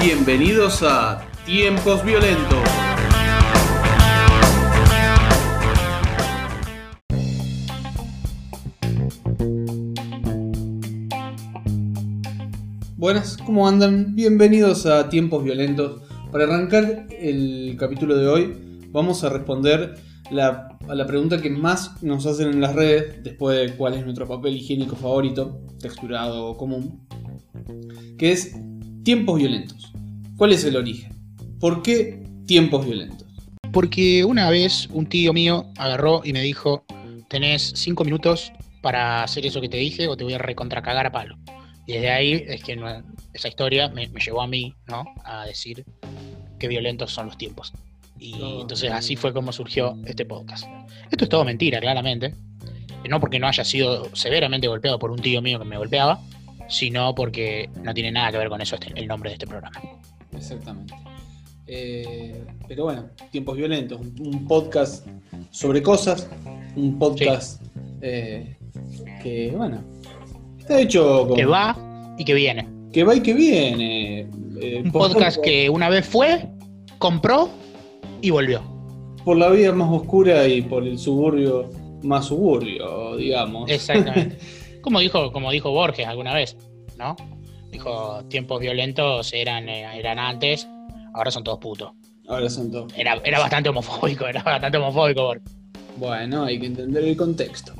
Bienvenidos a Tiempos Violentos. Buenas, ¿cómo andan? Bienvenidos a Tiempos Violentos. Para arrancar el capítulo de hoy, vamos a responder la- pregunta que más nos hacen en las redes, después de cuál es nuestro papel higiénico favorito, texturado o común, que es tiempos violentos. ¿Cuál es el origen? ¿Por qué tiempos violentos? Porque una vez un tío mío agarró y me dijo, tenés cinco minutos para hacer eso que te dije o te voy a recontracagar a palo. Y desde ahí es que esa historia me, me llevó a mí, ¿no? A decir qué violentos son los tiempos. Y entonces así fue como surgió este podcast. Esto es todo mentira, claramente. No porque no haya sido severamente golpeado por un tío mío que me golpeaba, sino porque no tiene nada que ver con eso este- el nombre de este programa. Exactamente. Eh, pero bueno, tiempos violentos, un, podcast sobre cosas, un podcast eh, que, bueno, está hecho con, Que va y que viene. que va y que viene. eh, Un podcast que una vez fue, compró y volvió. Por la vida más oscura y por el suburbio más suburbio, digamos. Exactamente. como dijo, como dijo Borges alguna vez, ¿no? Dijo, tiempos violentos eran, eh, eran antes, ahora son todos putos. Ahora son todos. Era, era bastante homofóbico, era bastante homofóbico Borges. Bueno, hay que entender el contexto.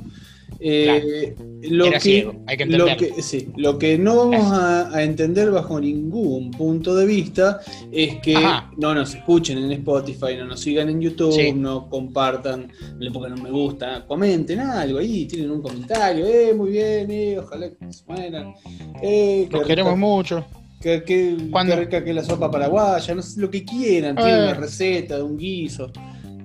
Eh, lo, Era que, ciego, hay que lo, que, sí, lo que no vamos a, a entender bajo ningún punto de vista es que Ajá. no nos escuchen en Spotify, no nos sigan en YouTube, Sí. no compartan, no le pongan un me gusta, comenten algo ahí, tienen un comentario, eh, muy bien, eh, ojalá que se mueran. Eh, Los queremos mucho. rica que es la sopa paraguaya, no sé, lo que quieran, tienen Eh. una receta de un guiso,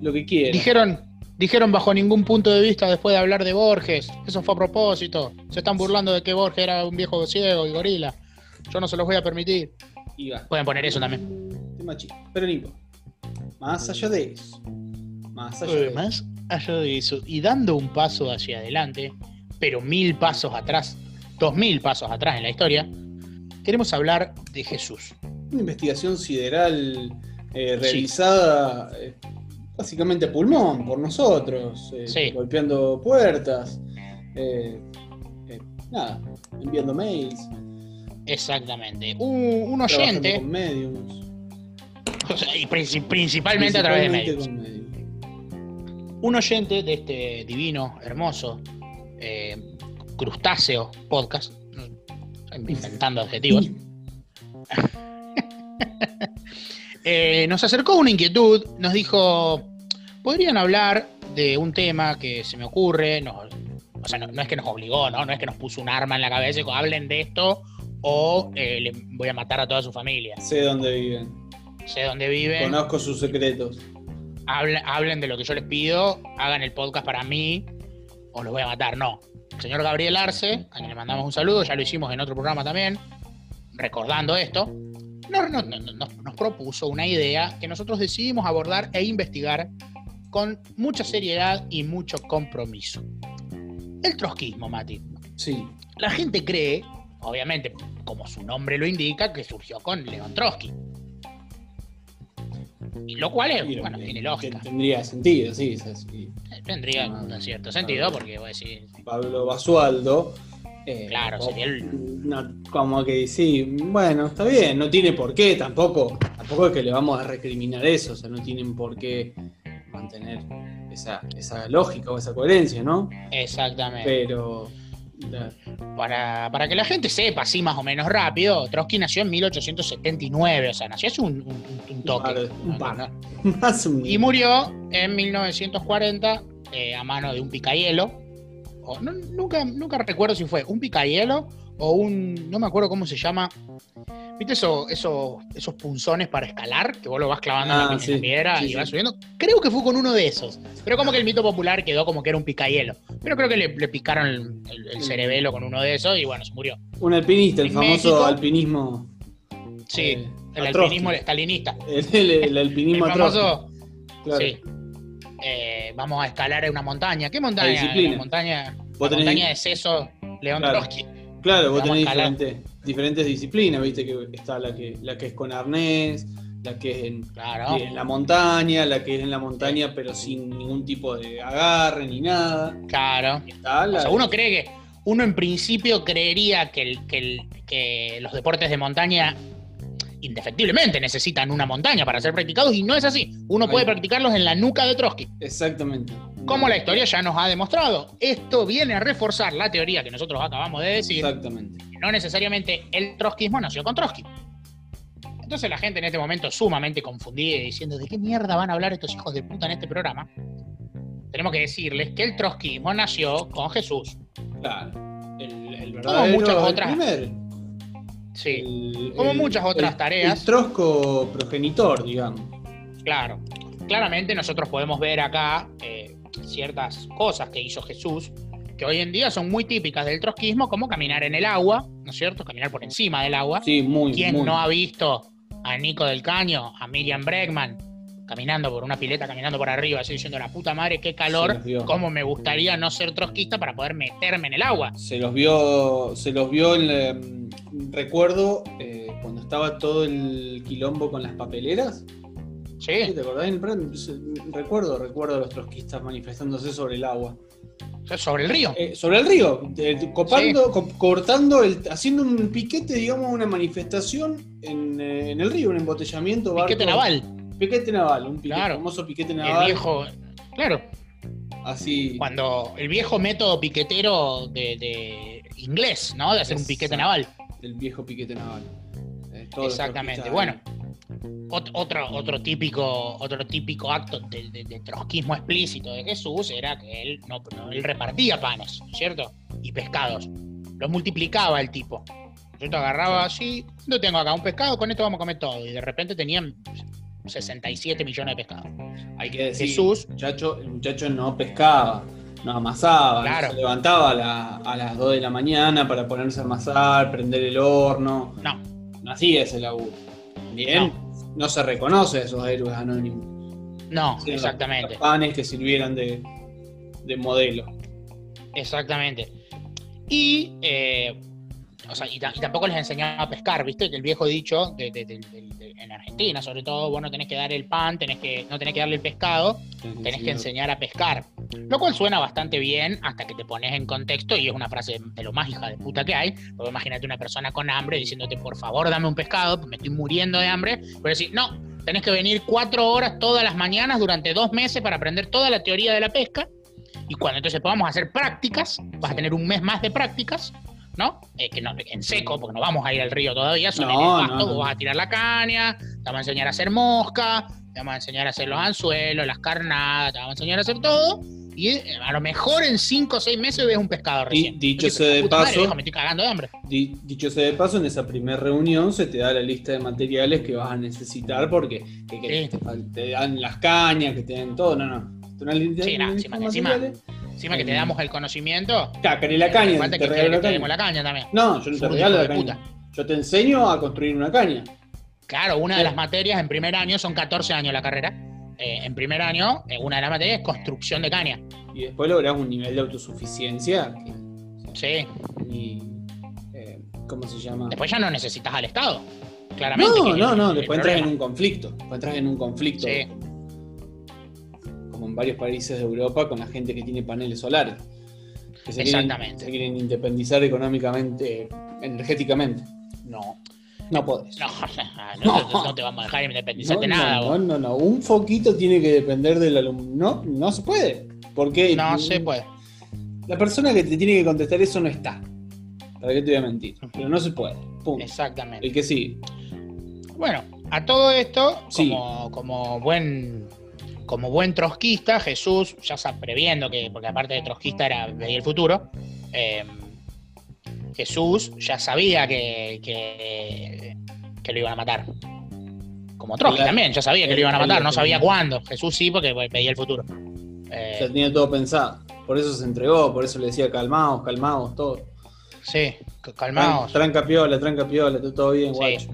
lo que quieran. Dijeron, dijeron bajo ningún punto de vista después de hablar de Borges. Eso fue a propósito. Se están burlando de que Borges era un viejo ciego y gorila. Yo no se los voy a permitir. Y. Pueden poner eso también. Tema chico. Pero importa. Más allá de eso. Más allá de eso. Más allá de eso, y dando un paso hacia adelante, pero mil pasos atrás, dos mil pasos atrás en la historia, queremos hablar de Jesús. Una investigación sideral eh, realizada eh, básicamente pulmón por nosotros. eh, Sí. Golpeando puertas. eh, eh, nada. Enviando mails. Exactamente. Un, un oyente, con mediums. o sea, y princi- principalmente a través de medios. Un oyente de este divino, hermoso, eh, crustáceo podcast, inventando adjetivos, eh, nos acercó una inquietud, nos dijo, ¿podrían hablar de un tema que se me ocurre? Nos- o sea, no, no es que nos obligó, ¿no? No es que nos puso un arma en la cabeza y dijo, hablen de esto o eh, le voy a matar a toda su familia. Sé dónde viven. Sé dónde viven, Conozco sus secretos. hablen, hablen de lo que yo les pido, hagan el podcast para mí o los voy a matar. No. El señor Gabriel Arce, a quien le mandamos un saludo, ya lo hicimos en otro programa también, recordando esto, no- no- no- no- nos, nos propuso una idea que nosotros decidimos abordar e investigar con mucha seriedad y mucho compromiso. El trotskismo, Mati. Sí. La gente cree, obviamente, como su nombre lo indica, que surgió con León Trotsky. Y lo cual es, bueno, que- tiene lógica. Tendría sentido, sí. Tendría Ah, un cierto sentido, porque voy a decir, Pablo Basualdo. eh, Claro, como- sería el- no, como que sí, bueno, está bien, no tiene por qué, tampoco, tampoco es que le vamos a recriminar eso, o sea, no tienen por qué mantener esa, esa lógica o esa coherencia, ¿no? exactamente. Pero la- Para, para que la gente sepa, así más o menos rápido, Trotsky nació en 1879, o sea, nació hace un, un- un toque. par, un par. no. más un Y murió en 1940 eh, a mano de un picayelo. O, no- nunca, nunca recuerdo si fue un picayelo o un. No me acuerdo cómo se llama. ¿Viste eso, eso- esos punzones para escalar? Que vos lo vas clavando en la- Ah, en, la, sí, piedra sí, y vas subiendo. Creo que fue con uno de esos. Pero como que el mito popular quedó como que era un picayelo. Pero creo que le, le picaron el, el- el cerebelo con uno de esos y bueno, se murió. Un alpinista, el En famoso México- alpinismo. Sí, eh, el alpinismo stalinista. El, el- el El alpinismo Trotsky, famoso. claro. Sí. eh, vamos a escalar una montaña. ¿Qué montaña? disciplina. La montaña, tenés- montaña de Ceso León Claro. Trotsky. Claro, vos tenés diferentes, diferentes disciplinas, viste que está la que, la que es con arnés, la que es en, Claro. en la montaña, la que es en la montaña pero sin ningún tipo de agarre ni nada. Claro. Y está la O sea, uno cree que, uno en principio creería que, el- que, el- que los deportes de montaña indefectiblemente necesitan una montaña para ser practicados y no es así. Uno puede practicarlos en la nuca de Trotsky. Exactamente. Como la historia ya nos ha demostrado. Esto viene a reforzar la teoría que nosotros acabamos de decir. Exactamente. que No necesariamente el trotskismo nació con Trotsky. Entonces la gente en este momento sumamente confundida y diciendo ¿de qué mierda van a hablar estos hijos de puta en este programa? Tenemos que decirles que el trotskismo nació con Jesús. Claro. El, el verdadero, muchas el otras- primer, Sí. el- Como el- muchas otras el- tareas. El trosco progenitor, digamos. Claro. Claramente nosotros podemos ver acá eh, ciertas cosas que hizo Jesús que hoy en día son muy típicas del trotskismo, como caminar en el agua, ¿no es cierto? Caminar por encima del agua. Sí, muy, ¿Quién muy. no ha visto a Nico del Caño, a Miriam Bregman, caminando por una pileta, caminando por arriba, así diciendo, la puta madre, qué calor, cómo me gustaría no ser trotskista para poder meterme en el agua? Se los vio, se los vio en la- mm, recuerdo eh, cuando estaba todo el quilombo con las papeleras. ¿Sí, Sí, ¿Te acordás? En el plan, se- Recuerdo, recuerdo a los trotskistas manifestándose sobre el agua. sobre el río. Eh, sobre el río, eh, copando, co- cortando, el, haciendo un piquete, digamos, una manifestación en, eh, en el río, un embotellamiento. Piquete barco- naval. Piquete naval, un piquete, Claro. famoso piquete El naval. viejo, claro, así. cuando el viejo método piquetero de, de inglés, ¿no? De hacer un piquete naval. El viejo piquete naval. Eh, Exactamente. Bueno, otro, otro, típico, otro típico acto de, de- de trotskismo explícito de Jesús era que él, no, no, él repartía panes, ¿cierto? Y pescados. Los multiplicaba el tipo. Yo te agarraba así, no tengo acá un pescado, con esto vamos a comer todo. Y de repente tenían 67 millones de pescados. Hay que decir, Jesús. El, muchacho, el muchacho no pescaba, no amasaba, Claro. no se levantaba a, la- a las 2 de la mañana para ponerse a amasar, prender el horno. No, No hacía ese laburo. Bien, no, se reconoce a esos héroes anónimos. no, exactamente. Los panes que sirvieran de, de modelo. Exactamente. Y, eh, o sea, y, ta- y tampoco les enseñaba a pescar, ¿viste? Que el viejo dicho de- en Argentina, sobre todo, vos no tenés que dar el pan, tenés que, no tenés que darle el pescado, tenés que enseñar a pescar. Lo cual suena bastante bien hasta que te pones en contexto y es una frase de lo más hija de puta que hay. Porque imagínate una persona con hambre diciéndote, por favor, dame un pescado, me estoy muriendo de hambre. Pero decir, no, tenés que venir cuatro horas todas las mañanas durante dos meses para aprender toda la teoría de la pesca. Y cuando entonces podamos hacer prácticas, vas a tener un mes más de prácticas, ¿no? Eh, que no en seco, porque no vamos a ir al río todavía, son en el pasto, no, vos vas a tirar la caña, te vamos a enseñar a hacer mosca, te vamos a enseñar a hacer los anzuelos, las carnadas, te vamos a enseñar a hacer todo. Y eh, a lo mejor en 5 o 6 meses ves un pescado recién. dicho sea de "Puta madre, paso- me estoy cagando de hambre. Di- Dicho sea de paso, en esa primera reunión se te da la lista de materiales que vas a necesitar porque que- que Sí. te, dan las cañas, que te dan todo, no, no. Una lista Sí, de encima- materiales. Encima que te Eh, damos el conocimiento, Cácare la caña, te que, regalo la te caña. la caña también. No, yo no te regalo la caña. Yo te enseño a construir una caña. Claro, una de las materias en primer año, son 14 años la carrera. eh, en primer año, eh, una de las materias es construcción de caña. Y después lográs un nivel de autosuficiencia que Sí. ni, eh, ¿cómo se llama? Después ya no necesitas al Estado. Claramente. no, no, no, después entras en un conflicto. Después entras en un conflicto. Sí. Como en varios países de Europa con la gente que tiene paneles solares. Que se quieren- Exactamente. se quieren independizar económicamente, energéticamente. No, no podés. No, no, no, no te vamos a dejar independizarte no, nada. no, no, no, Un foquito tiene que depender del alumno. No, no se puede. Porque No se puede. la persona que te tiene que contestar eso no está. ¿Para qué te voy a mentir? Pero no se puede. Punto. Exactamente. El que sí. Bueno, a todo esto, Sí. como, como buen como buen trotskista, Jesús, ya previendo que, porque aparte de trotskista era veía el futuro, eh, Jesús ya sabía que, que, que lo iban a matar. Como Trotsky Claro. también, ya sabía que lo iban a matar, no sabía cuándo. Jesús sí, porque veía el futuro. Eh, Ya tenía todo pensado. Por eso se entregó, por eso le decía calmaos, calmaos, todo. sí, calmaos. Tranca piola, tranca piola, todo bien, Sí. guacho.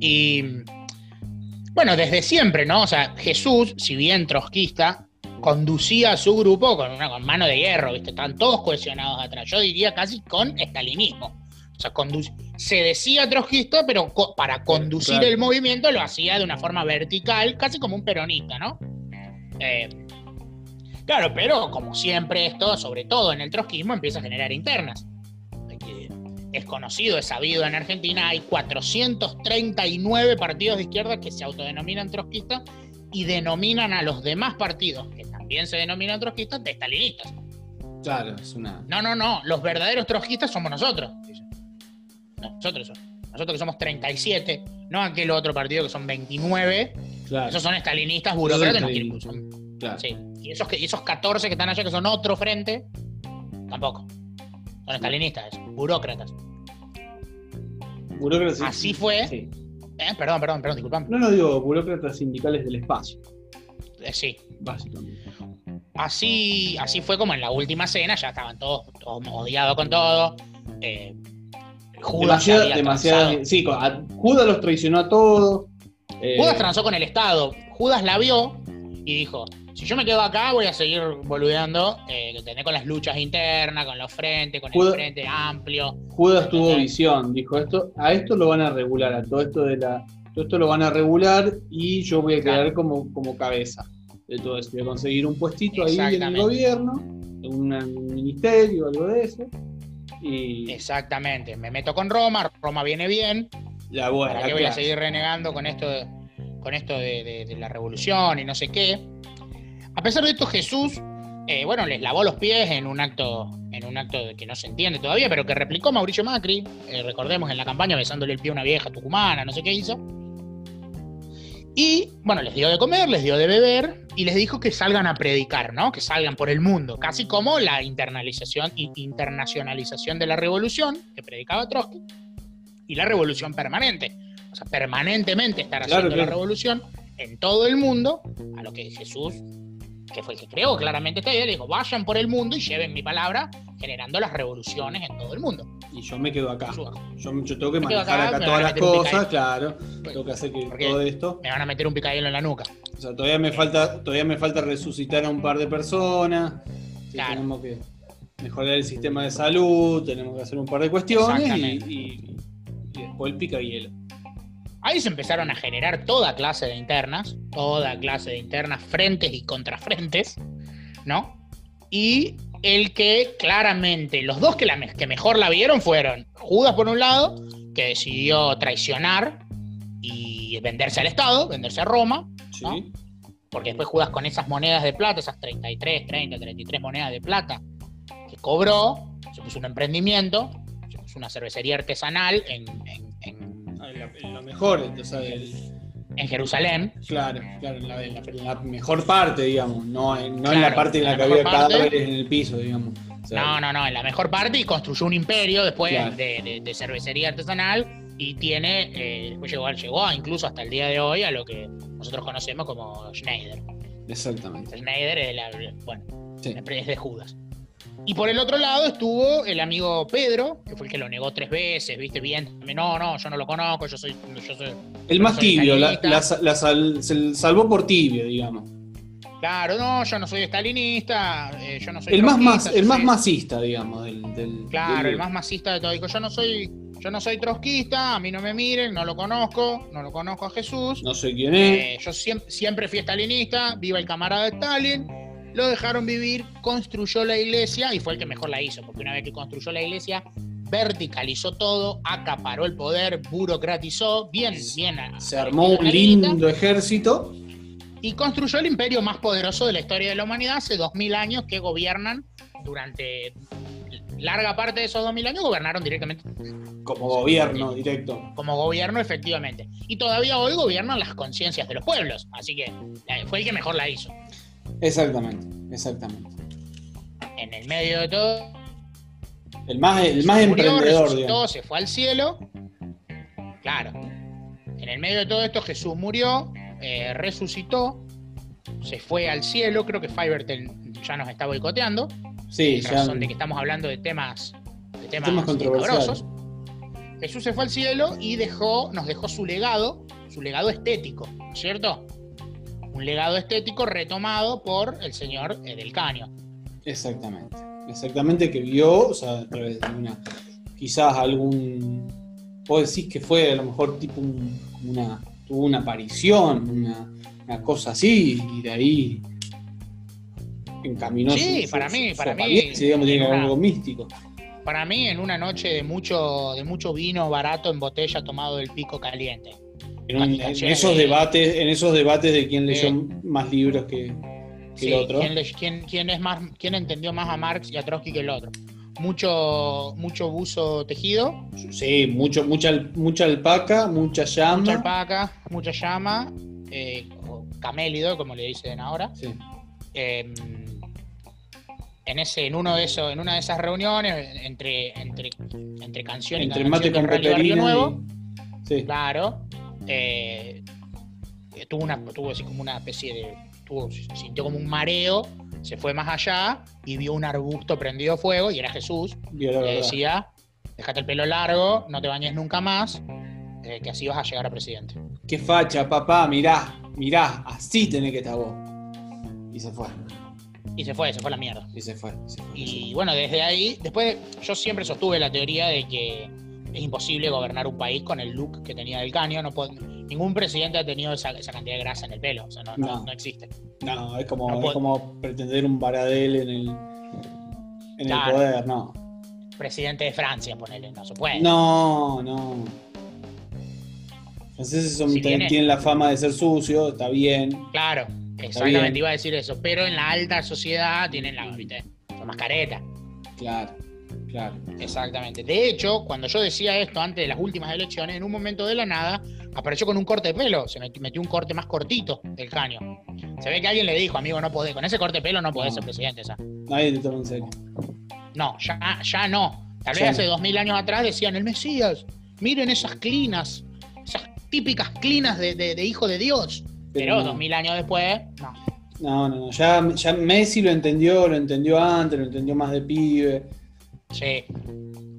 Y Bueno, desde siempre, ¿no? O sea, Jesús, si bien trotskista, conducía a su grupo con una con mano de hierro, ¿viste? Están todos cohesionados atrás. Yo diría casi con estalinismo. O sea, se decía trotskista, pero para conducir el movimiento lo hacía de una forma vertical, casi como un peronista, ¿no? Eh, claro, pero como siempre esto, sobre todo en el trotskismo, empieza a generar internas. Es conocido, es sabido en Argentina, hay 439 partidos de izquierda que se autodenominan trotskistas y denominan a los demás partidos, que también se denominan trotskistas, de estalinistas. Claro, es una... No, no, no, los verdaderos trotskistas somos nosotros. Nosotros, nosotros que somos 37, no aquel otro partido que son 29. Esos son estalinistas burócratas. Y esos, que, esos 14 que están allá que son otro frente, tampoco. Son estalinistas, burócratas. Burócratas. Así fue. Eh, perdón, perdón, perdón, disculpame. No, no digo burócratas sindicales del espacio. Eh, sí. Básicamente. Así, así fue como en la última cena, ya estaban todos, todos odiados con todo. Eh, Judas demasiado, sí, Judas los traicionó a todos. Judas transó con el Estado. Judas la vio y dijo: Si yo me quedo acá, voy a seguir boludeando eh, con las luchas internas, con los frentes, con el frente amplio. Judas tuvo visión, dijo: esto, A esto lo van a regular, a todo esto de la. Todo esto lo van a regular y yo voy a quedar como, como cabeza de todo eso. Voy a conseguir un puestito ahí en el gobierno, en un ministerio, algo de eso Exactamente, me meto con Roma, Roma viene bien. Ya, bueno, ¿Para qué voy a seguir renegando con esto, de, con esto de, la revolución y no sé qué? A pesar de esto, Jesús, eh, bueno, les lavó los pies en un acto en un acto que no se entiende todavía, pero que replicó Mauricio Macri, eh, recordemos en la campaña besándole el pie a una vieja tucumana, no sé qué hizo. Y bueno, les dio de comer, les dio de beber y les dijo que salgan a predicar, ¿no? Que salgan por el mundo, casi como la internalización y internacionalización de la revolución que predicaba Trotsky y la revolución permanente. O sea, permanentemente estar haciendo la revolución en todo el mundo, a lo que Jesús, que fue el que creó claramente esta idea, le dijo, vayan por el mundo y lleven mi palabra generando las revoluciones en todo el mundo. Y yo me quedo acá. Yo, tengo que manejar acá, todas las cosas, claro. tengo que hacer que todo esto. Me van a meter un picadillo en la nuca. O sea, todavía me falta, todavía me falta resucitar a un par de personas. Tenemos que mejorar el sistema de salud, tenemos que hacer un par de cuestiones y, después el pica hielo. Ahí se empezaron a generar toda clase de internas, toda clase de internas, frentes y contrafrentes, ¿no? Y el que claramente, los dos que, la, que mejor la vieron fueron Judas por un lado, que decidió traicionar y venderse al Estado, venderse a Roma, porque después Judas con esas monedas de plata, esas 33, 30, 33 monedas de plata que cobró, se puso un emprendimiento, se puso una cervecería artesanal en, en, ah, lo mejor, entonces, en Jerusalén. Claro, claro, en la, mejor parte, digamos, no, en, no en la parte en la, que había cadáveres en el piso, digamos. no, no, no, en la mejor parte y construyó un imperio después de, cervecería artesanal y tiene, eh, después llegó, llegó incluso hasta el día de hoy a lo que nosotros conocemos como Schneider. Exactamente. Schneider es, la, bueno, es de Judas. Y por el otro lado estuvo el amigo Pedro, que fue el que lo negó tres veces, viste bien. No, no, yo no lo conozco, yo soy. el más tibio, la, se salvó por tibio, digamos. Claro, no, yo no soy estalinista, eh, yo no soy. El más, más, el más masista, digamos, del. claro, el más masista de todo. Digo, yo no soy. Yo no soy trotskista, a mí no me miren, no lo conozco, no lo conozco a Jesús. No sé quién es. Eh, yo siempre, siempre fui estalinista, viva el camarada de Stalin lo dejaron vivir, construyó la iglesia y fue el que mejor la hizo, porque una vez que construyó la iglesia, verticalizó todo, acaparó el poder, burocratizó, bien, bien. Se armó un lindo ejército. Y construyó el imperio más poderoso de la historia de la humanidad hace dos mil años que gobiernan durante larga parte de esos dos mil años gobernaron directamente. Como gobierno directo. Como gobierno, efectivamente. Y todavía hoy gobiernan las conciencias de los pueblos. Así que fue el que mejor la hizo. Exactamente, exactamente. En el medio de todo. El más, el más emprendedor. Todo se fue al cielo. Claro. En el medio de todo esto Jesús murió, eh, resucitó, se fue al cielo. Creo que Fivertel ya nos está boicoteando. Sí, ya. razón de que estamos hablando de temas, de temas, controversos. Jesús se fue al cielo y dejó, nos dejó su legado, su legado estético, ¿no es cierto? Un legado estético retomado por el señor del Caño. Exactamente. Exactamente que vio, o sea, a través de una. Quizás algún. Vos decís que fue a lo mejor tipo un- una. Tuvo una aparición, una, una cosa así, y de ahí encaminó Sí, su- su- para mí, su para mí, digamos, tiene una- algo místico. Para mí, en una noche de mucho, de mucho vino barato en botella tomado del pico caliente. En, un- en Imaginación esos de- debates, en esos debates de quién leyó más libros que, que Sí, el otro. ¿quién, le- quién- quién es más, quién entendió más a Marx y a Trotsky que el otro? Mucho, mucho buzo tejido, Sí, mucho, mucha, mucha alpaca, mucha llama. mucha alpaca, mucha llama, eh, o camélido, como le dicen ahora. Sí. Eh, en ese, en uno de esos, en una de esas reuniones, entre, entre, entre canción y Entre canción mate con Nuevo, y- Sí. claro, eh, tuvo una, tuvo así como una especie de, tuvo, sintió como un mareo, se fue más allá y vio un arbusto prendido a fuego y era Jesús, la le decía, déjate el pelo largo, no te bañes nunca más, eh, que así vas a llegar a presidente. Qué facha, papá, mirá, mirá, así tenés que estar vos. Y se fue, Y se fue, se fue a la mierda. y se fue. se fue. Y bueno, desde ahí, después yo siempre sostuve la teoría de que es imposible gobernar un país con el look que tenía del caño. No puede- ningún presidente ha tenido esa, esa cantidad de grasa en el pelo. O sea, no, no- No. no existe. No, es como, es pretender un Baradel en el, en Claro. el poder, no. Presidente de Francia, ponele, no se puede. No, no. Franceses son, Si tienen la fama de ser sucios, está bien. Claro, bien. exactamente iba a decir eso. Pero en la alta sociedad tienen la, ¿viste? Son más caretas. Claro, claro. Exactamente. De hecho, cuando yo decía esto antes de las últimas elecciones, en un momento de la nada, apareció con un corte de pelo. Se metió, un corte más cortito del caño. Se ve que alguien le dijo, amigo, no podés, con ese corte de pelo no podés No. ser presidente. o sea. Nadie te toma en serio. No, ya, ya no. Tal vez Ya hace no. dos mil años atrás decían, el Mesías, miren esas clinas, esas típicas clinas de, de- de hijo de Dios. Pero no. dos mil años después, no. No, no, no. Ya, ya Messi lo entendió, lo entendió antes, lo entendió más de pibe. Sí,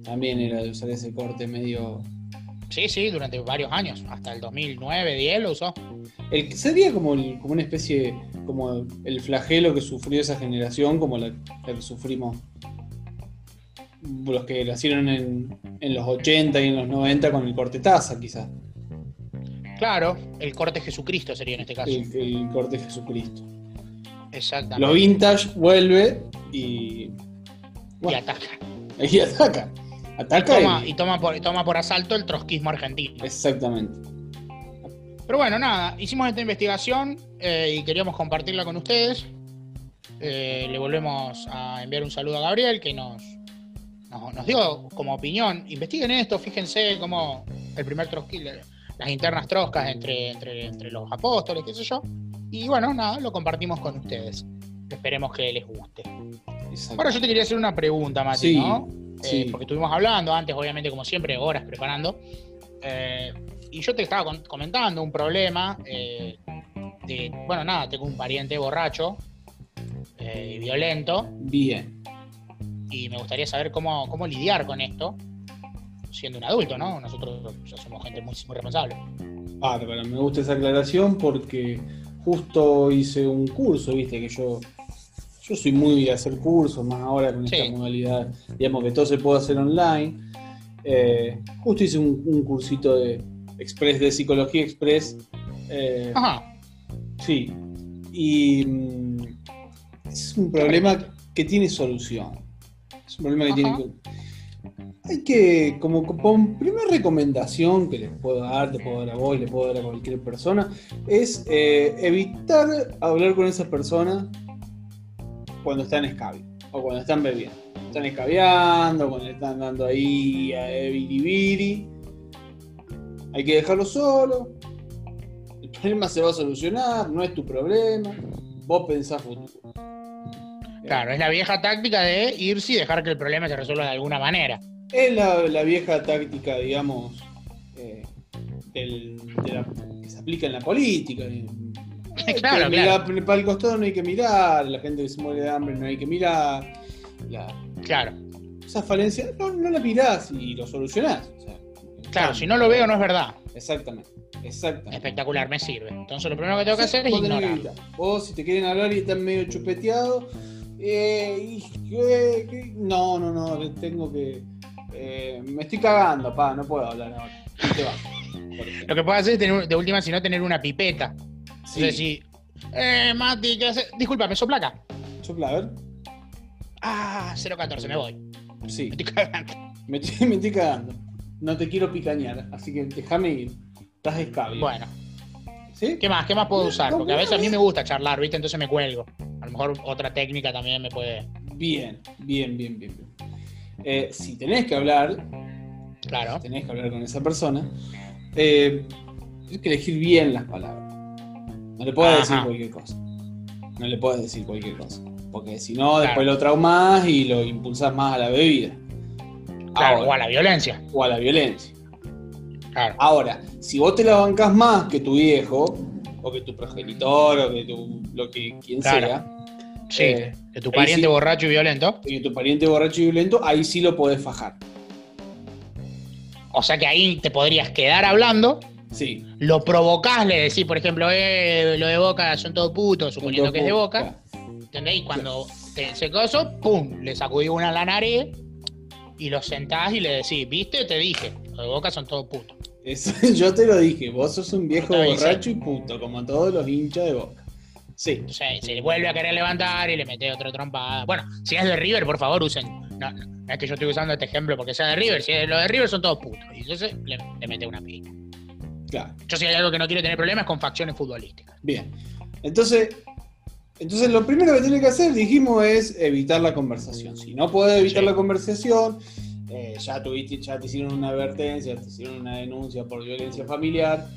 También era de usar ese corte medio. sí, sí, durante varios años. Hasta el 2009, 10 lo usó. El, sería como, el- como una especie, como el flagelo que sufrió esa generación, como la, la que sufrimos los que nacieron en, en los 80 y en los 90 con el corte taza, quizás. Claro, el corte Jesucristo sería en este caso. El, el corte Jesucristo. Exactamente. Lo vintage vuelve y. Bueno, y ataca. Y Ataca toma, y- y toma por, toma por asalto el trotskismo argentino. Exactamente. Pero bueno, nada, hicimos esta investigación eh, y queríamos compartirla con ustedes. Eh, le volvemos a enviar un saludo a Gabriel que nos, nos, nos dio como opinión. Investiguen esto, fíjense cómo el primer trotski, las internas troscas entre, entre, entre los apóstoles, qué sé yo. Y bueno, nada, lo compartimos con ustedes. Esperemos que les guste. Exacto. Ahora yo te quería hacer una pregunta, Mati, Sí, ¿no? Eh, sí. porque estuvimos hablando antes, obviamente, como siempre, horas preparando. Eh, y yo te estaba comentando un problema eh, de, bueno, nada, tengo un pariente borracho eh, y violento Bien. y me gustaría saber cómo, cómo lidiar con esto siendo un adulto, ¿no? Nosotros ya somos gente muy, muy responsable. Bárbaro, me gusta esa aclaración porque justo hice un curso, viste, que yo, yo soy muy de hacer cursos, más ahora con esta modalidad, digamos que todo se puede hacer online. Eh, justo hice un, un cursito de Express, de Psicología Express. eh, Ajá, sí. Y mm, es un problema que tiene solución. Es un problema que Ajá. tiene que... Hay que, como, como primera recomendación que les puedo dar, te puedo dar a vos, le puedo dar a cualquier persona, es eh, evitar hablar con esa persona cuando están escabio o cuando están bebiendo. Están escabeando, cuando están dando ahí a biribiri. Hay que dejarlo solo. El problema se va a solucionar, no es tu problema. Vos pensás futuro. claro, es la vieja táctica de irse y dejar que el problema se resuelva de alguna manera. Es la, la vieja táctica, digamos, eh, del- de la- que se aplica en la política. Claro, mirar Para el costado no hay que mirar, la gente que se muere de hambre no hay que mirar. La, Claro, esa falencia no, no la mirás y lo solucionás. o sea, claro, si no lo veo no es verdad. Exactamente, Exacto. Espectacular, me sirve. Entonces lo primero que tengo que hacer es ignorar. Vos, si te quieren hablar y están medio chupeteados, eh, eh, no, no, no, tengo que. eh, me estoy cagando, pa, no puedo hablar ahora. Lo que puedo hacer es tener, de última, si no, tener una pipeta. Sí. Si, eh, Mati, ¿qué haces? Disculpa, ¿me sopla acá? Sopla, a ver. Ah, 014, me voy. Me Sí, estoy cagando. me estoy, me estoy cagando. No te quiero picañar, así que déjame ir. Estás escabio. Bueno, ¿Sí? ¿qué más? ¿Qué más puedo usar? Porque a veces a mí me gusta charlar, ¿viste? Entonces me cuelgo. A lo mejor otra técnica también me puede. Bien, bien, bien, bien. bien. Eh, si tenés que hablar, Claro. tenés que hablar con esa persona, eh, tienes que elegir bien las palabras. No le puedes decir cualquier cosa. No le puedes decir cualquier cosa. Porque si no, Claro. después lo traumás y lo impulsás más a la bebida. Claro, Ahora, o a la violencia. o a la violencia. Claro. Ahora, si vos te la bancás más que tu viejo, o que tu progenitor, o que tu, lo que quien Claro. sea, Sí, eh, de tu pariente sí. borracho y violento. y tu pariente borracho y violento, ahí sí lo podés fajar. O sea que ahí te podrías quedar hablando, Sí. lo provocás, le decís, por ejemplo, eh, lo de Boca son todos putos, suponiendo que es de Boca. ¿Entendés? Y cuando te, se coso, ¡pum! Le sacudís una a la nariz y lo sentás y le decís, ¿viste? Te dije, los de Boca son todos putos. Eso, yo te lo dije, vos sos un viejo borracho y puto, como todos los hinchas de boca. Sí, Entonces se vuelve a querer levantar y le mete otra trompada. Bueno, si es de River, por favor, usen. No, es que yo estoy usando este ejemplo porque sea de River. Si es lo de River, son todos putos. Y entonces le, le mete una pica. Claro. Yo, si hay algo que no quiero tener problemas es con facciones futbolísticas. Bien. Entonces, entonces lo primero que tiene que hacer, dijimos, es evitar la conversación. Si no podés evitar Sí. la conversación, eh, ya tuviste, ya te hicieron una advertencia, te hicieron una denuncia por violencia familiar,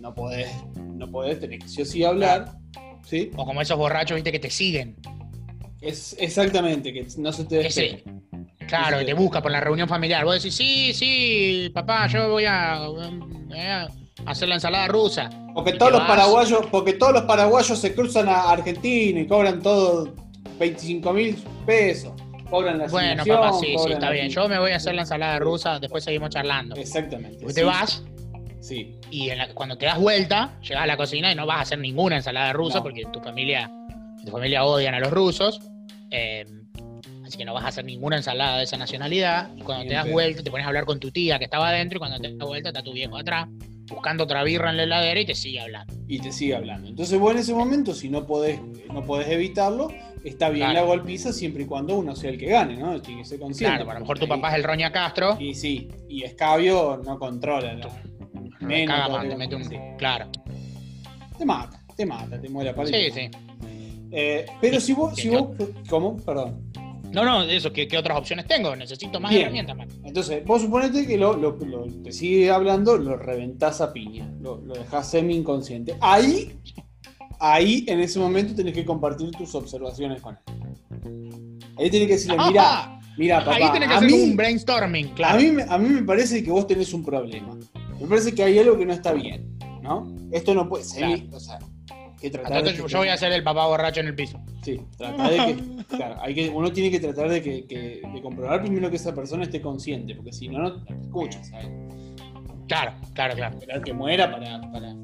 no podés, no podés, tenés que sí o sí hablar. ¿Sí? O como esos borrachos, viste, que te siguen. Es exactamente, que no se te Ese, claro, que te- te busca por la reunión familiar. Vos decís, sí, sí, papá, yo voy a, eh, hacer la ensalada rusa. Porque todos los vas. paraguayos, porque todos los paraguayos se cruzan a Argentina y cobran todo 25 mil pesos. Cobran la Bueno, papá, sí, sí, está bien. Yo me voy a hacer la ensalada rusa, después seguimos charlando. Exactamente. Sí, te vas Sí. y en la- cuando te das vuelta, llegas a la cocina y no vas a hacer ninguna ensalada rusa No. porque tu familia, tu familia odian a los rusos. eh, así que no vas a hacer ninguna ensalada de esa nacionalidad. Y cuando Bien te das vuelta, te pones a hablar con tu tía que estaba adentro y cuando te das vuelta está tu viejo atrás, buscando otra birra en la heladera y te sigue hablando. Y te sigue hablando. Entonces vos en ese momento, si no podés, no podés evitarlo, está bien Claro. la golpiza siempre y cuando uno sea el que gane, ¿no? Tiene que ser consciente. Claro, a lo mejor tu papá es el Roña Castro. Y sí, y Escabio no controla. la- me menos caga más, te mete un. Sí. Claro. Te mata, te mata, te muere a. Sí, sí. Eh, pero si vos, si ¿Qué- vos, ¿cómo? Perdón. No, no, eso, ¿qué, qué otras opciones tengo? Necesito más Bien. herramientas, man. Entonces, vos suponete que lo, lo- lo- te sigue hablando, lo reventás a piña, lo, lo dejás semi inconsciente. Ahí, ahí en ese momento tenés que compartir tus observaciones con él. Ahí tenés que decirle, mira, mira, papá, Ahí tenés que hacer mí, un brainstorming, claro. a, mí, me- a mí me parece que vos tenés un problema. Me parece que hay algo que no está bien, ¿no? Esto no puede ser, o sea, que tratar Entonces, de que- yo voy a ser el papá borracho en el piso. Sí, tratar de que, claro, hay que, uno tiene que tratar de, que, que- de comprobar primero que esa persona esté consciente, porque si no, no te escucha, ¿sabes? Claro, claro, claro. Esperar que muera para, para,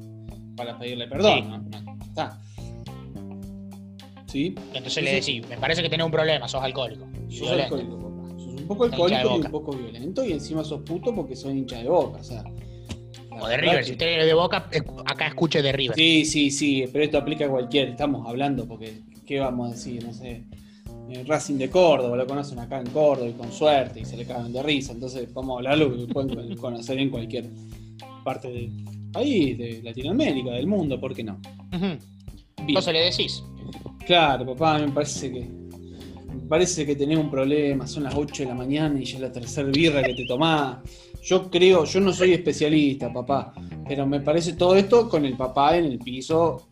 para pedirle perdón, Sí. ¿no? No, está. ¿Sí? Entonces le decís, me parece que tenés un problema, sos alcohólico. Y Sos violento. alcohólico, papá. Sos un poco alcohólico y un poco violento, y encima sos puto porque sos hincha de boca, o sea. O de River. que- Si usted es de boca, acá escuche de River. Sí, sí, sí, pero esto aplica a cualquiera. Estamos hablando porque, ¿qué vamos a decir? No sé. eh, Racing de Córdoba, lo conocen acá en Córdoba y con suerte y se le cagan de risa. Entonces, vamos a hablar lo que pueden conocer en cualquier parte del país, de Latinoamérica, del mundo, ¿por qué no? Bien. Entonces le decís, Claro, papá, me parece que. Me parece que tenés un problema, son las 8 de la mañana y ya es la tercera birra que te tomás. Yo creo, yo no soy especialista, papá, pero me parece todo esto con el papá en el piso.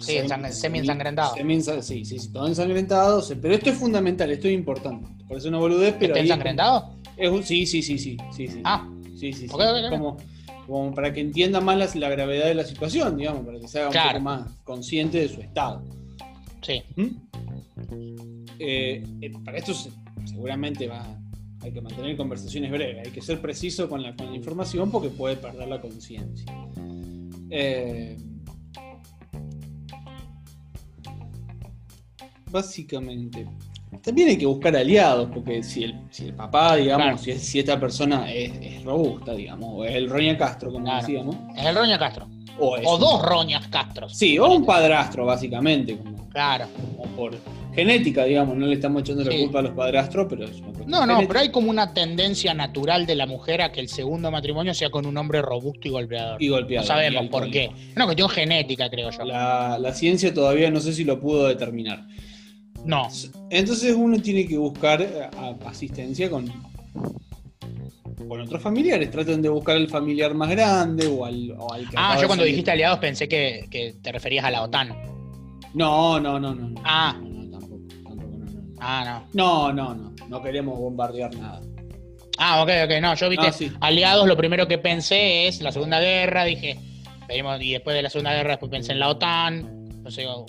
Sí, ensang- semi-ensangrentado. semi-ensa- sí, sí, sí, todo ensangrentado. sí, Pero esto es fundamental, esto es importante. Parece una boludez, pero. ¿está ensangrentado? es un- sí, sí, sí, sí, sí, sí. Ah, Sí, sí. Como, como para que entienda más la, la gravedad de la situación, digamos, para que se haga Claro. un poco más consciente de su estado. sí. ¿Mm? Eh, eh, para esto se- seguramente va, hay que mantener conversaciones breves, hay que ser preciso con la, con la información porque puede perder la conciencia. Eh, básicamente. También hay que buscar aliados, porque si el, si el papá, digamos, Claro. si, es- si esta persona es, es robusta, digamos, o es el Roña Castro, como Claro. decíamos, Es el Roña Castro. o, es O un- dos Roñas Castros. Sí, o un padrastro, básicamente, como, Claro. como por genética, digamos, no le estamos echando la Sí. culpa a los padrastros, pero es una No, no, genética. pero hay como una tendencia natural de la mujer a que el segundo matrimonio sea con un hombre robusto y golpeador. Y golpeado. No sabemos y por qué. Es una cuestión genética, creo yo. La, la ciencia todavía no sé si lo pudo determinar. No. Entonces uno tiene que buscar eh, asistencia con, con otros familiares. Traten de buscar el familiar más grande o al, o al que Ah, yo cuando dijiste aliados pensé que, que te referías a la OTAN. No, no, no, no. no. Ah. No, no, tampoco, tampoco, no, no. Ah, no. No, no, no. No queremos bombardear nada. Ah, ok, ok. No, yo viste, Ah, sí. aliados, lo primero que pensé es la Segunda Guerra, dije, pedimos, y después de la Segunda Guerra, después pensé en la OTAN. Entonces, digo,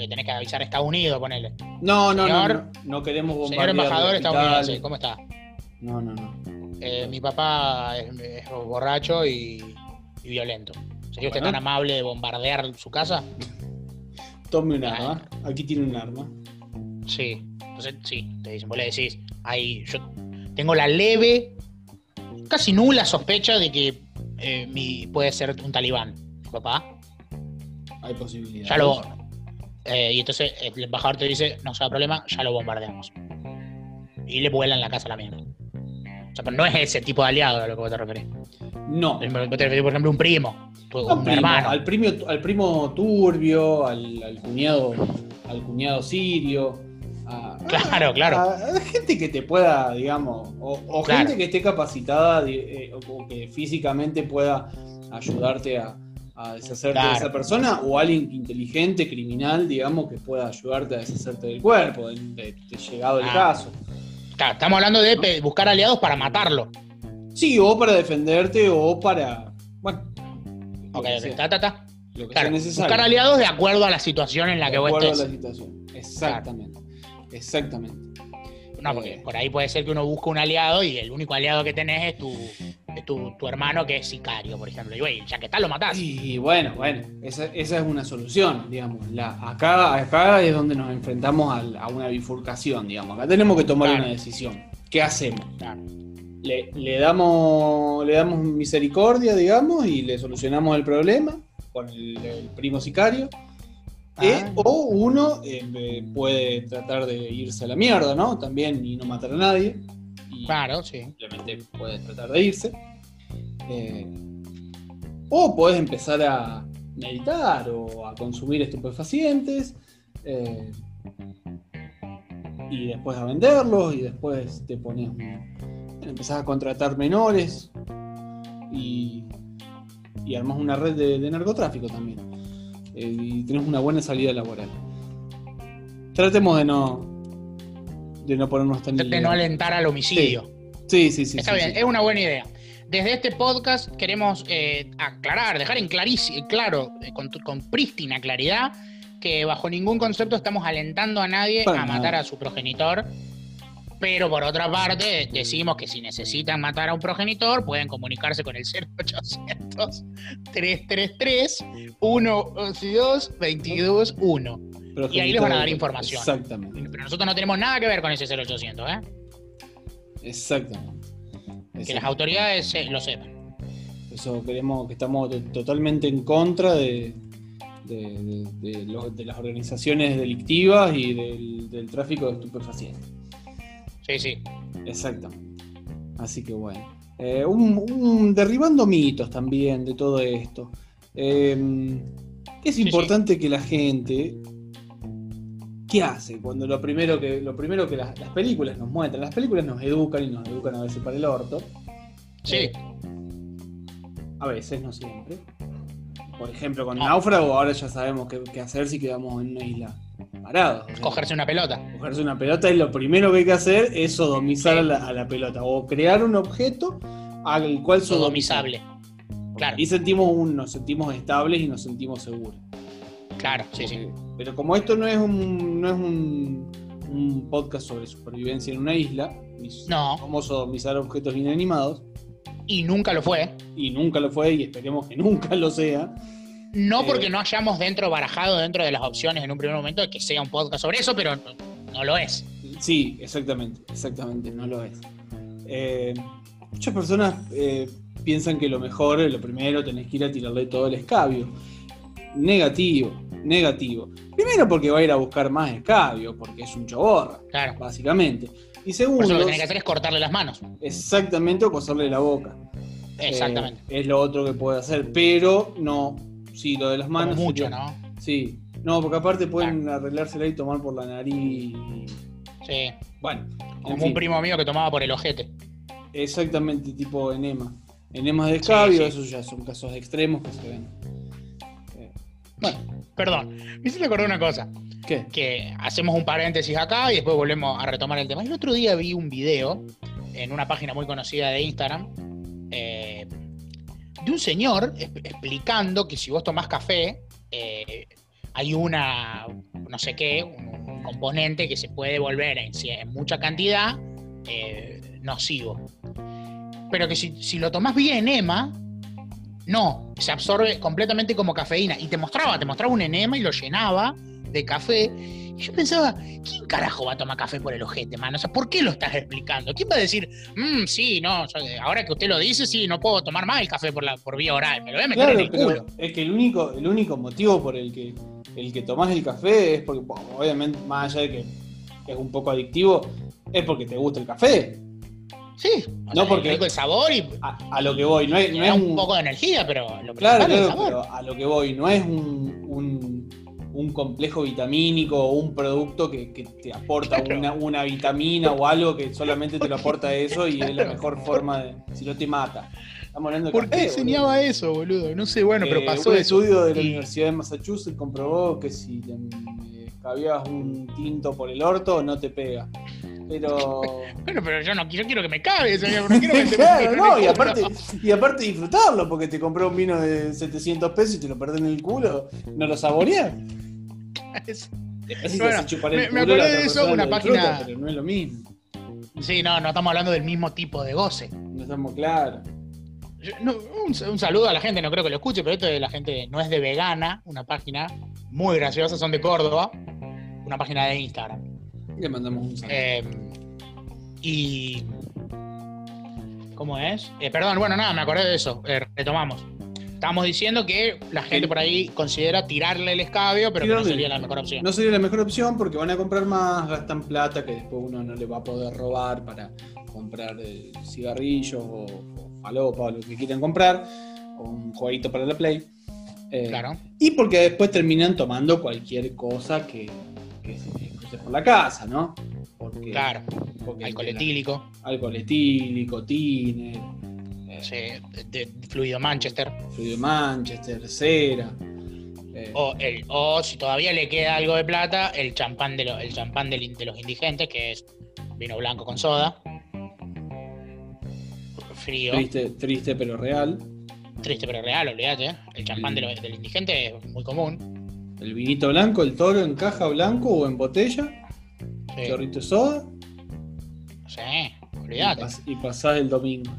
le tenés que avisar a Estados Unidos, ponele. No, no, no, Señor- no. No queremos Señor bombardear. embajador hospitales. estadounidense, ¿cómo está? No, no, no. Eh, mi papá es, es borracho y, y violento. ¿Sería usted Bueno. tan amable de bombardear su casa? Tome un arma. Aquí tiene un arma. Sí. Entonces, sí, te dicen, vos le decís, ahí yo tengo la leve, casi nula sospecha de que eh, mi, puede ser un talibán, mi papá. Hay posibilidades. Ya lo. Eh, y entonces el embajador te dice, no sea problema, ya lo bombardeamos. Y le vuelan la casa a la mierda. O sea, pero no es ese tipo de aliado a lo que vos te referís. No. Vos te referís, por ejemplo, a un primo, No, un primo, hermano. Al, primo, al primo turbio, al, al cuñado, al cuñado sirio. a- Claro, claro. a- a gente que te pueda, digamos, o, o Claro. gente que esté capacitada eh, o que físicamente pueda ayudarte a, a deshacerte de esa persona, o alguien inteligente, criminal, digamos, que pueda ayudarte a deshacerte del cuerpo, de, de- de llegado el Ah. caso. Claro, estamos hablando de buscar aliados para matarlo. Sí, o para defenderte, o para. Bueno. Ok, Claro, sea necesario. buscar aliados de acuerdo a la situación en la De que vos acuerdo a estés. la situación. Exactamente. Exactamente. No, porque Eh. por ahí puede ser que uno busque un aliado y el único aliado que tenés es tu, es tu, tu hermano que es sicario, por ejemplo. Y güey, ya que tal, lo matás. Y bueno, bueno, esa, esa es una solución, digamos. La, acá, acá es donde nos enfrentamos al- a, una bifurcación, digamos. Acá tenemos que tomar Claro. una decisión. ¿Qué hacemos? Claro. Le, le damos, le damos misericordia, digamos, y le solucionamos el problema con el, el primo sicario. Eh, Ah. o uno eh, puede tratar de irse a la mierda, ¿no? También y no matar a nadie. Y Claro, sí. simplemente puedes tratar de irse. Eh, o puedes empezar a meditar o a consumir estupefacientes. eh, y después a venderlos. Y después te pones. empezás a contratar menores. Y, y armas una red de, de narcotráfico también. Eh, y tenés una buena salida laboral. Tratemos de no. De no ponernos tan De no alentar al homicidio. Sí, sí, sí. Está sí, bien, sí. es una buena idea. Desde este podcast queremos eh, aclarar, dejar en claro, eh, con, con prístina claridad, que bajo ningún concepto estamos alentando a nadie Para a nada. matar a su progenitor. Pero por otra parte, decimos que si necesitan matar a un progenitor, pueden comunicarse con el 0800 333 122 221. Y ahí les van a dar información. Exactamente. Pero nosotros no tenemos nada que ver con ese 0800, ¿eh? Exactamente. Que las autoridades eh, lo sepan. Eso queremos que estamos totalmente en contra de, de, de- de lo- de las organizaciones delictivas y del, del tráfico de estupefacientes. Sí, sí. Exactamente. Así que bueno. Eh, un- un- derribando mitos también de todo esto. Eh, es Sí, importante que la gente. ¿Qué hace? Cuando lo primero que, lo primero que las, las películas nos muestran, las películas nos educan y nos educan a veces para el orto. Sí. Eh, a veces, no siempre. Por ejemplo, con No. Náufrago, ahora ya sabemos qué, qué hacer si quedamos en una isla parados. O sea, Cogerse una pelota. cogerse una pelota y lo primero que hay que hacer es sodomizar a, la, a la pelota o crear un objeto al cual sodomizar. Sodomizable. Claro, Y sentimos un, nos sentimos estables y nos sentimos seguros. claro, sí, sí. Pero como esto no es un, no es un, un podcast sobre supervivencia en una isla, ni No. cómo sodomizar objetos inanimados, Y nunca lo fue. Y nunca lo fue y esperemos que nunca lo sea. No Eh, porque no hayamos dentro barajado dentro de las opciones en un primer momento de que sea un podcast sobre eso, pero no, no lo es. Sí, exactamente, exactamente, no lo es. Eh, muchas personas eh, piensan que lo mejor, lo primero, tenés que ir a tirarle todo el escabio. Negativo, negativo. Primero porque va a ir a buscar más escabio, porque es un choborra, Claro. básicamente. Y Por segundo, eso lo que tenés que hacer es cortarle las manos. exactamente o coserle la boca. Exactamente. Eh, es lo otro que puede hacer, pero no, sí, lo de las Como manos. mucho, sería- ¿no? Sí, no, porque aparte pueden arreglársela y tomar por la nariz. Sí. Bueno, en Como fin. un primo mío que tomaba por el ojete. Exactamente, tipo enema. Enemas de escabio, sí. esos ya son casos extremos que se ven. Eh, bueno, Perdón, me hiciste acordar una cosa. ¿Qué? Que hacemos un paréntesis acá y después volvemos a retomar el tema. El otro día vi un video en una página muy conocida de Instagram eh, de un señor explicando que si vos tomás café, eh, hay una, no sé qué, un, componente que se puede volver en, en mucha cantidad eh, nocivo. Pero que si, si lo tomás bien enema, no, se absorbe completamente como cafeína. Y te mostraba, te mostraba un enema y lo llenaba de café. Y yo pensaba, ¿quién carajo va a tomar café por el ojete, mano? O sea, ¿por qué lo estás explicando? ¿Quién va a decir, "Mm, sí, no, yo- ahora que usted lo dice, sí, no puedo tomar más el café por, la, por vía oral, me lo voy a meter Claro, en el culo? es que el único, el único motivo por el que el que tomás el café es porque, obviamente, más allá de que es un poco adictivo, es porque te gusta el café. Sí, o No, sea, porque- el sabor y A, a lo que voy, no es, no es un poco de energía, pero lo Claro, principal es el claro, sabor. pero a lo que voy, no es un, un, un complejo vitamínico o un producto que, que te aporta Claro. una, una vitamina o algo que solamente te lo aporta eso y es la mejor forma de. Si no te mata. Estamos hablando de ¿Por qué enseñaba eso, boludo? No sé, bueno, pero Eh, pasó un eso. estudio de la Universidad de Massachusetts comprobó que si te eh, escabiabas un tinto por el orto no te pega. Pero. Bueno, pero yo no yo quiero que me cabe, señor, no quiero que claro, no, y aparte, y aparte disfrutarlo, porque te compró un vino de 700 pesos y te lo perdés en el culo, no lo saboreás. Es- Bueno, me- me acordé de eso, una página- Pero no es lo mismo, Sí, no, no estamos hablando del mismo tipo de goce. no estamos claros. Yo- no, un, un saludo a la gente, no creo que lo escuche, pero esto de la gente no es de vegana, una página muy graciosa, son de Córdoba, una página de Instagram. Le mandamos un saludo. Eh, y. ¿Cómo es? Eh, perdón, bueno, nada, me acordé de eso. eh, retomamos. Estábamos diciendo que la gente por ahí considera tirarle el escabio, pero que no sería la mejor opción. No sería la mejor opción porque van a comprar más, gastan plata que después uno no le va a poder robar para comprar eh, cigarrillos o, o falopa o lo que quieran comprar, o un jueguito para la Play. Eh, Claro. Y porque después terminan tomando cualquier cosa que, que se por la casa, ¿no? Porque, Claro. porque Alcohol la- etílico, alcohol etílico, tiner, eh, sí, de- de fluido Manchester. fluido de Manchester, cera. eh, O, el, o si todavía le queda algo de plata, el champán de, lo- el champán in- de los indigentes, que es vino blanco con soda. Frío. triste, triste pero real. Triste pero real, olvídate. El champán de lo- del indigente es muy común. El vinito blanco, el toro en caja blanco o en botella, Sí, chorrito de soda sí, y, olvídate. pas- y pasás el domingo.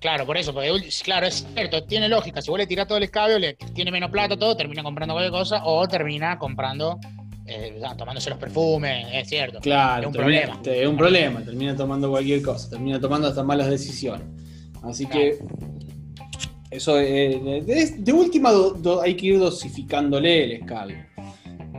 Claro, por eso, porque claro, es cierto, tiene lógica. Si vos le tirás todo el escabio, le tiene menos plata, todo, termina comprando cualquier cosa, o termina comprando, eh, tomándose los perfumes, es cierto. Claro, Es un termina- problema. es un problema, termina tomando cualquier cosa, termina tomando hasta malas decisiones. Así que eso eh, de, última do- do- hay que ir dosificándole el escabio.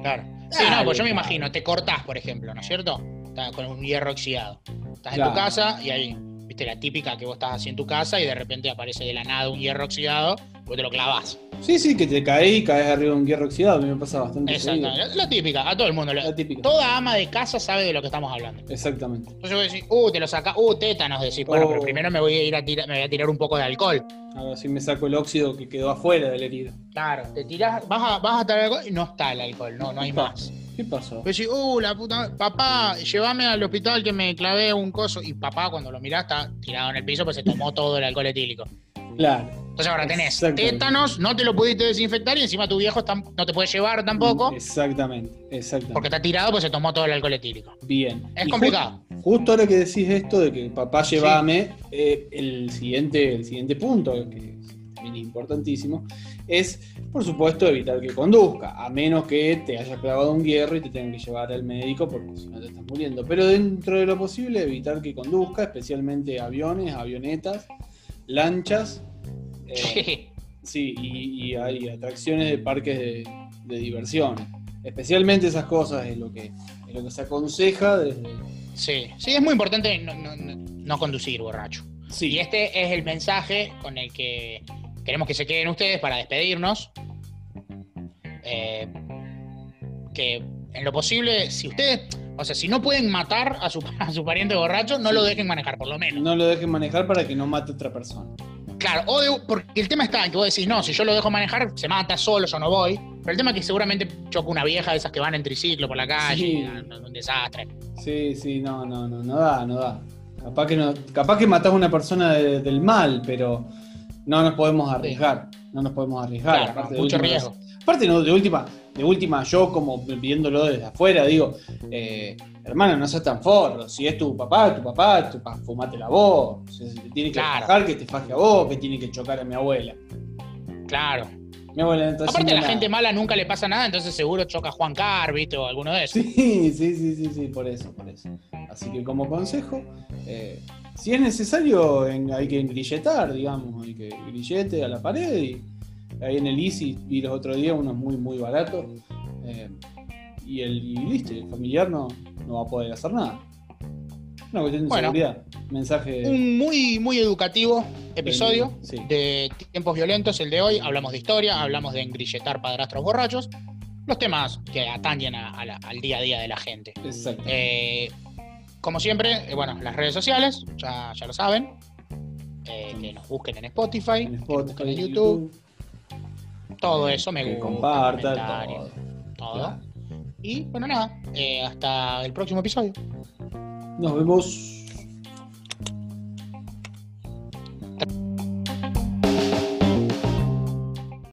Claro. Sí, Dale, no, pues yo me imagino, te cortás, por ejemplo, ¿no es cierto? Estás con un hierro oxidado. Estás en tu casa y ahí, viste, la típica que vos estás así en tu casa y de repente aparece de la nada un hierro oxidado, vos te lo clavás. Sí, sí, que te caes y caes arriba de un hierro oxidado, a mí me pasa bastante Exacto. La, típica, a todo el mundo. La típica. Toda ama de casa sabe de lo que estamos hablando. Exactamente. Entonces vos decís, uh, te lo saca, uh, tétanos, decís, bueno, Oh. pero primero me voy a ir a tirar, me voy a tirar un poco de alcohol. Ahora sí me saco el óxido que quedó afuera de la herida. Claro, te tirás, vas a, vas a estar alcohol y no está el alcohol, no, no hay más. ¿Qué pasó? Vos decís, uh, la puta, papá, llévame al hospital que me clavé un coso. Y papá, cuando lo mirás, está tirado en el piso, pues se tomó todo el alcohol etílico. Claro. Entonces ahora tenés tétanos, no te lo pudiste desinfectar y encima tu viejo no te puede llevar tampoco Exactamente, exactamente. porque está tirado, pues se tomó todo el alcohol etílico. Bien. Es Y complicado. justo ahora que decís esto de que papá llévame, eh, el, siguiente, el siguiente punto, que también es importantísimo, es, por supuesto, evitar que conduzca, a menos que te hayas clavado un hierro y te tengan que llevar al médico porque si no te estás muriendo. Pero dentro de lo posible, evitar que conduzca, especialmente aviones, avionetas, lanchas. eh, Sí, y, y hay atracciones de parques de, de diversión. Especialmente esas cosas es lo que, es lo que se aconseja desde... Sí, sí, es muy importante no, no- no- no conducir borracho. Sí, Y este es el mensaje con el que queremos que se queden ustedes para despedirnos. Eh, que en lo posible, si ustedes, o sea, si no pueden matar a su, a su pariente borracho, no lo dejen manejar, por lo menos. no lo dejen manejar para que no mate a otra persona. Claro, o de- porque el tema está en que vos decís, no, si yo lo dejo manejar, se mata solo, yo no voy. Pero el tema es que seguramente choca una vieja de esas que van en triciclo por la calle, Sí. es un desastre. Sí, sí, no, no, no, no da, no da. Capaz que, no, capaz que matás a una persona de- del mal, pero no nos podemos arriesgar. No nos podemos arriesgar. Claro, aparte no, de mucho última- riesgo. Aparte, no, de última, de última, yo como viéndolo desde afuera, digo, eh, hermano, no seas tan forro. Si es tu papá, tu papá, tu, pa, fumátela vos. Tiene que Claro. que te faje a vos, que tiene que chocar a mi abuela. Claro. Mi abuela Aparte, a la nada. gente mala nunca le pasa nada, entonces seguro choca a Juan Car, ¿viste? O alguno de esos. Sí, sí, sí, sí, sí, por eso, por eso. Así que como consejo, eh, si es necesario, en- hay que grilletar, digamos, hay que grillete a la pared y ahí en el Easy vi los otros días unos muy, muy baratos. eh, y, el, y listo, el familiar no, no va a poder hacer nada. Una cuestión de Bueno. seguridad. Mensaje Un muy, muy educativo episodio Sí. de tiempos violentos, el de hoy. Hablamos de historia, hablamos de engrilletar padrastros borrachos. Los temas que atañen a- a la- al día a día de la gente. Exacto. Eh, como siempre, eh, bueno, las redes sociales, ya, ya lo saben. Eh, que nos busquen en Spotify, en que nos Spotify, busquen en en YouTube, todo eso, me que gusta, comentarios, todo. todo. Claro. Y bueno, nada, eh, hasta el próximo episodio. Nos vemos.